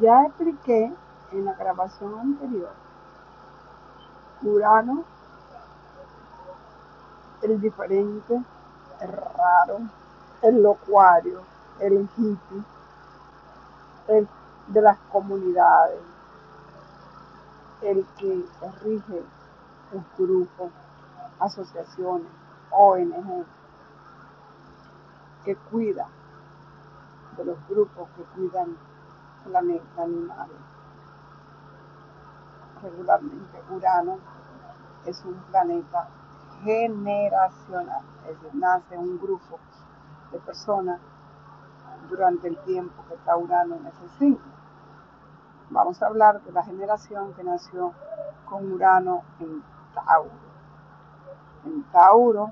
Ya expliqué en la grabación anterior, Urano, el diferente, el raro, el locuario, el hippie, el de las comunidades, el que rige los grupos, asociaciones, ONG, que cuida de los grupos que cuidan planeta animales. Regularmente Urano es un planeta generacional, es decir, nace un grupo de personas durante el tiempo que está Urano en ese signo. Vamos a hablar de la generación que nació con Urano en Tauro. En Tauro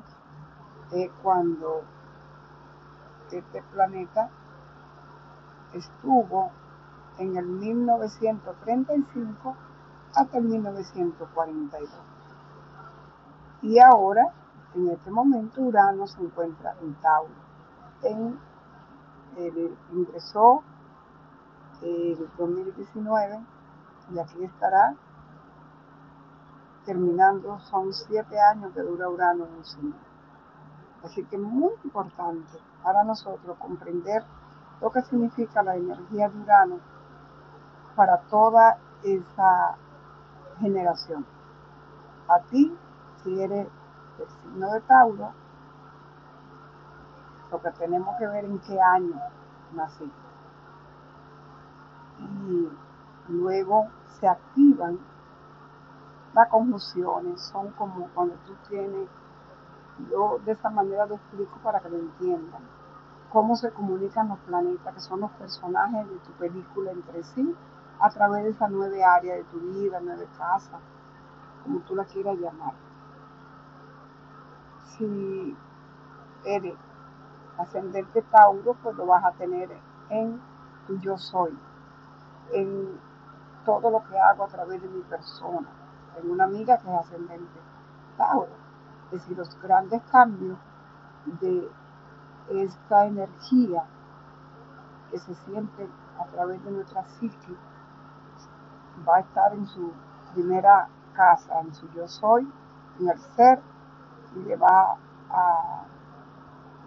es cuando este planeta estuvo en el 1935 hasta el 1942. Y ahora, en este momento, Urano se encuentra en Tauro. En, ingresó el 2019 y aquí estará terminando, son siete años que dura Urano en un signo. Así que es muy importante para nosotros comprender lo que significa la energía de Urano para toda esa generación. A ti, si eres del signo de Tauro, lo que tenemos que ver en qué año nací. Y luego se activan las conjunciones, son como cuando tú tienes, yo de esta manera lo explico para que lo entiendan cómo se comunican los planetas, que son los personajes de tu película entre sí, a través de esas nueve áreas de tu vida, nueve casas, como tú la quieras llamar. Si eres ascendente Tauro, pues lo vas a tener en tu yo soy, en todo lo que hago a través de mi persona. Tengo una amiga que es ascendente Tauro. Es decir, los grandes cambios de esta energía que se siente a través de nuestra psique va a estar en su primera casa, en su yo soy, en el ser, y le va a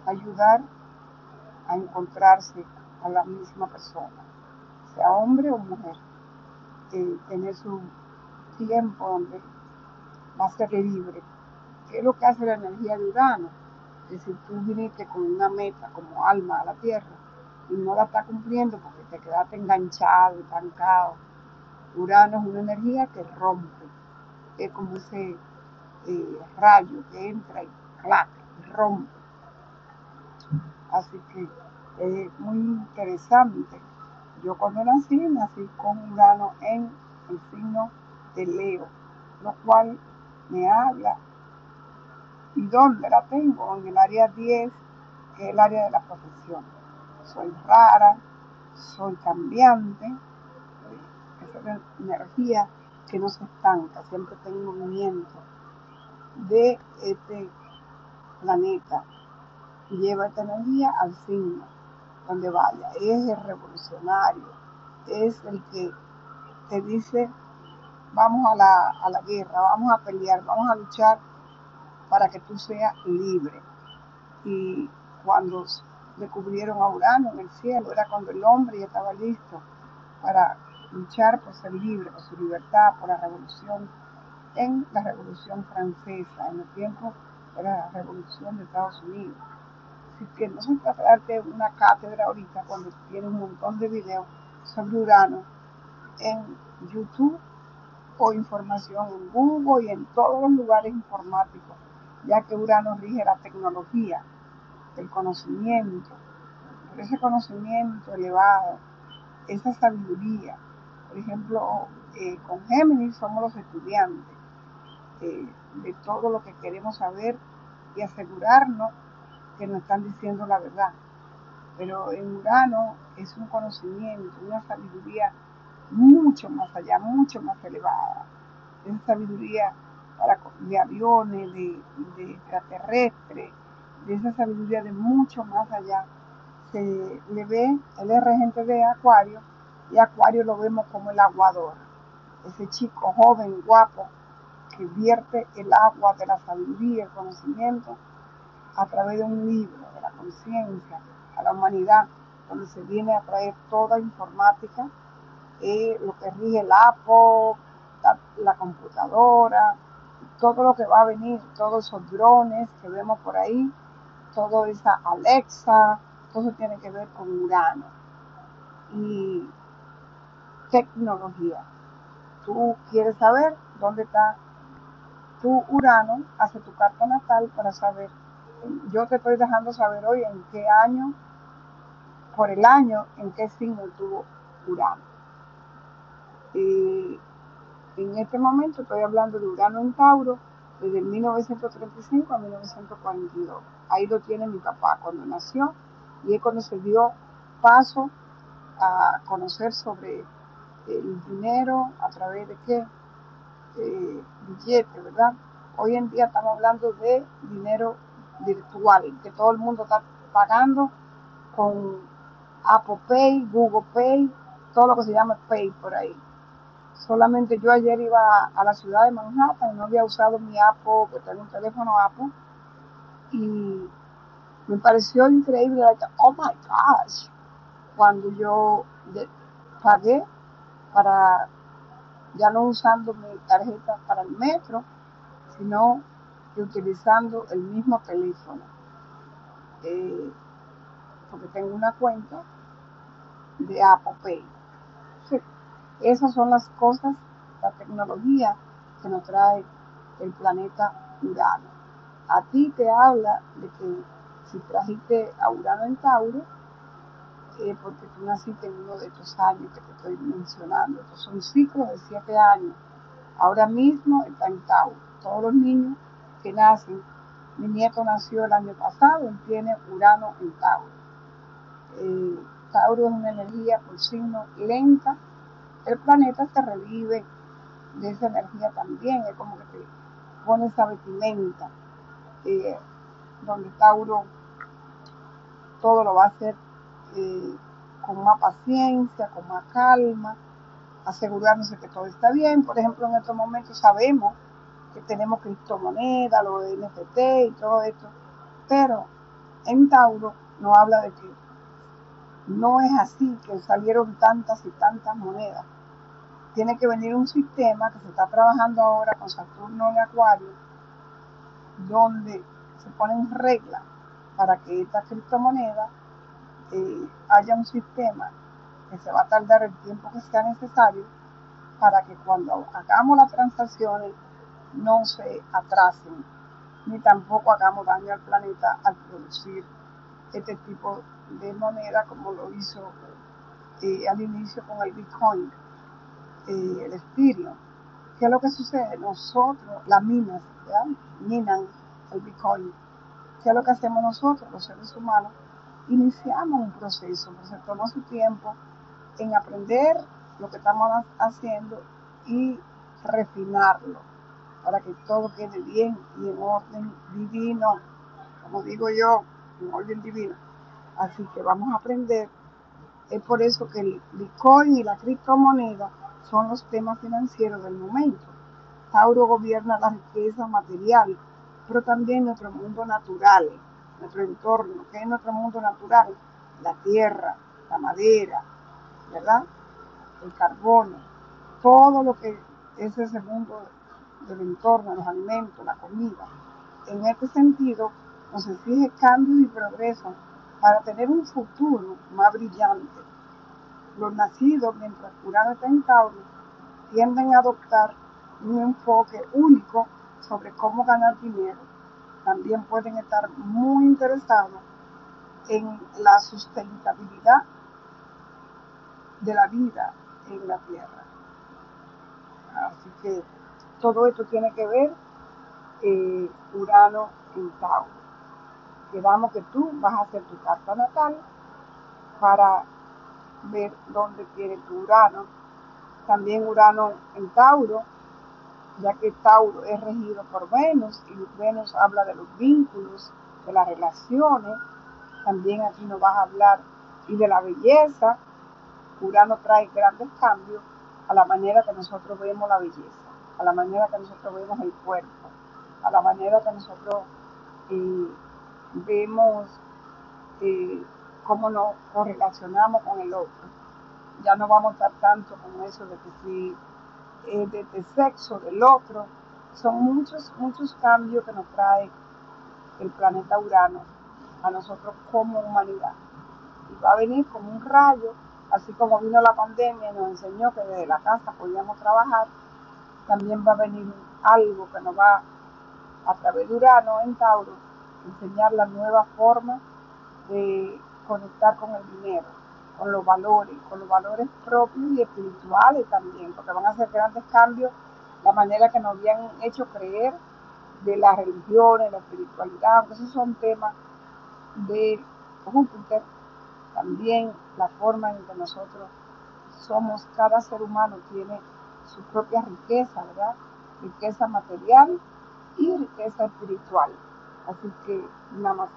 ayudar a encontrarse a la misma persona, sea hombre o mujer, tener su tiempo donde va a ser libre. ¿Qué es lo que hace la energía de Urano? Que si tú viniste con una meta como alma a la tierra y no la estás cumpliendo porque te quedaste enganchado, estancado, Urano es una energía que rompe, es como ese eh, rayo que entra y clac, rompe. Así que es muy interesante. Yo cuando nací, nací con Urano en el signo de Leo, lo cual me habla ¿Y dónde la tengo? En el área 10, que es el área de la profesión. Soy rara, soy cambiante, esa es energía que no se estanca, siempre tengo movimiento de este planeta lleva esta energía al signo donde vaya. Es el revolucionario, es el que te dice vamos a la, a la guerra, vamos a pelear, vamos a luchar para que tú seas libre. Y cuando descubrieron a Urano en el cielo, era cuando el hombre ya estaba listo para luchar por ser libre, por su libertad, por la revolución, en la revolución francesa, en el tiempo de la revolución de Estados Unidos. Así que no se trata de darte una cátedra ahorita cuando tiene un montón de videos sobre Urano en YouTube o información en Google y en todos los lugares informáticos ya que Urano rige la tecnología, el conocimiento, por ese conocimiento elevado, esa sabiduría. Por ejemplo, eh, con Géminis somos los estudiantes eh, de todo lo que queremos saber y asegurarnos que nos están diciendo la verdad. Pero en Urano es un conocimiento, una sabiduría mucho más allá, mucho más elevada. Esa sabiduría para, de aviones, de, de extraterrestres, de esa sabiduría de mucho más allá, se le ve, él es regente de Acuario y Acuario lo vemos como el aguador, ese chico joven, guapo, que vierte el agua de la sabiduría, el conocimiento, a través de un libro, de la conciencia, a la humanidad, donde se viene a traer toda informática, eh, lo que rige el APO, la, computadora, todo lo que va a venir, todos esos drones que vemos por ahí, todo esa Alexa, todo tiene que ver con Urano y tecnología. Tú quieres saber dónde está tu Urano, hace tu carta natal para saber. Yo te estoy dejando saber hoy en qué año, por el año, en qué signo tuvo Urano. Y en este momento estoy hablando de Urano en Tauro desde 1935 a 1942. Ahí lo tiene mi papá cuando nació y es cuando se dio paso a conocer sobre el dinero a través de qué eh, billete, ¿verdad? Hoy en día estamos hablando de dinero virtual, que todo el mundo está pagando con Apple Pay, Google Pay, todo lo que se llama Pay por ahí. Solamente yo ayer iba a la ciudad de Manhattan y no había usado mi Apple, que tengo un teléfono Apple, y me pareció increíble, oh my gosh, cuando yo pagué para ya no usando mi tarjeta para el metro, sino que utilizando el mismo teléfono. Eh, porque tengo una cuenta de Apple Pay. Esas son las cosas, la tecnología que nos trae el planeta Urano. A ti te habla de que si trajiste a Urano en Tauro, eh, porque tú naciste en uno de estos años que te estoy mencionando. Estos son ciclos de siete años. Ahora mismo está en Tauro. Todos los niños que nacen, mi nieto nació el año pasado, él tiene Urano en Tauro. Eh, Tauro es una energía por signo lenta. El planeta se revive de esa energía también, es como que te pone esa vestimenta, eh, donde Tauro todo lo va a hacer eh, con más paciencia, con más calma, asegurándose que todo está bien. Por ejemplo, en estos momentos sabemos que tenemos criptomonedas, los NFT y todo esto, pero en Tauro no habla de que no es así, que salieron tantas y tantas monedas. Tiene que venir un sistema que se está trabajando ahora con Saturno en Acuario, donde se ponen reglas para que estas criptomonedas eh, haya un sistema que se va a tardar el tiempo que sea necesario para que cuando hagamos las transacciones no se atrasen, ni tampoco hagamos daño al planeta al producir este tipo de moneda como lo hizo eh, al inicio con el Bitcoin, eh, el Ethereum. ¿Qué es lo que sucede? Nosotros, las minas, minan el Bitcoin. ¿Qué es lo que hacemos nosotros, los seres humanos? iniciamos un proceso, pero se toma su tiempo en aprender lo que estamos haciendo y refinarlo para que todo quede bien y en orden divino, como digo yo, en orden divino. Así que vamos a aprender. Es por eso que el Bitcoin y la criptomoneda son los temas financieros del momento. Tauro gobierna la riqueza material, pero también nuestro mundo natural, nuestro entorno, que es nuestro mundo natural, la tierra, la madera, ¿verdad? El carbono, todo lo que es ese mundo del entorno, los alimentos, la comida. En este sentido, nos exige cambios y progreso para tener un futuro más brillante. Los nacidos, mientras Urano está en Tauro, tienden a adoptar un enfoque único sobre cómo ganar dinero también pueden estar muy interesados en la sustentabilidad de la vida en la Tierra. Así que todo esto tiene que ver eh, Urano en Tauro. Quedamos que tú vas a hacer tu carta natal para ver dónde tiene tu Urano. También Urano en Tauro ya que Tauro es regido por Venus y Venus habla de los vínculos, de las relaciones, también aquí nos vas a hablar y de la belleza. Urano trae grandes cambios a la manera que nosotros vemos la belleza, a la manera que nosotros vemos el cuerpo, a la manera que nosotros eh, vemos eh, cómo nos correlacionamos con el otro. Ya no vamos a estar tanto con eso de que si es de, sexo del otro. Son muchos, muchos cambios que nos trae el planeta Urano a nosotros como humanidad. Y va a venir como un rayo, así como vino la pandemia y nos enseñó que desde la casa podíamos trabajar, también va a venir algo que nos va a través de Urano en Tauro, enseñar la nueva forma de conectar con el dinero, con los valores, con los valores propios y espirituales también, porque van a hacer grandes cambios la manera que nos habían hecho creer de las religiones, la espiritualidad, aunque esos son temas de Júpiter, también la forma en que nosotros somos, cada ser humano tiene su propia riqueza, ¿verdad? Riqueza material y riqueza espiritual. Así que namaste.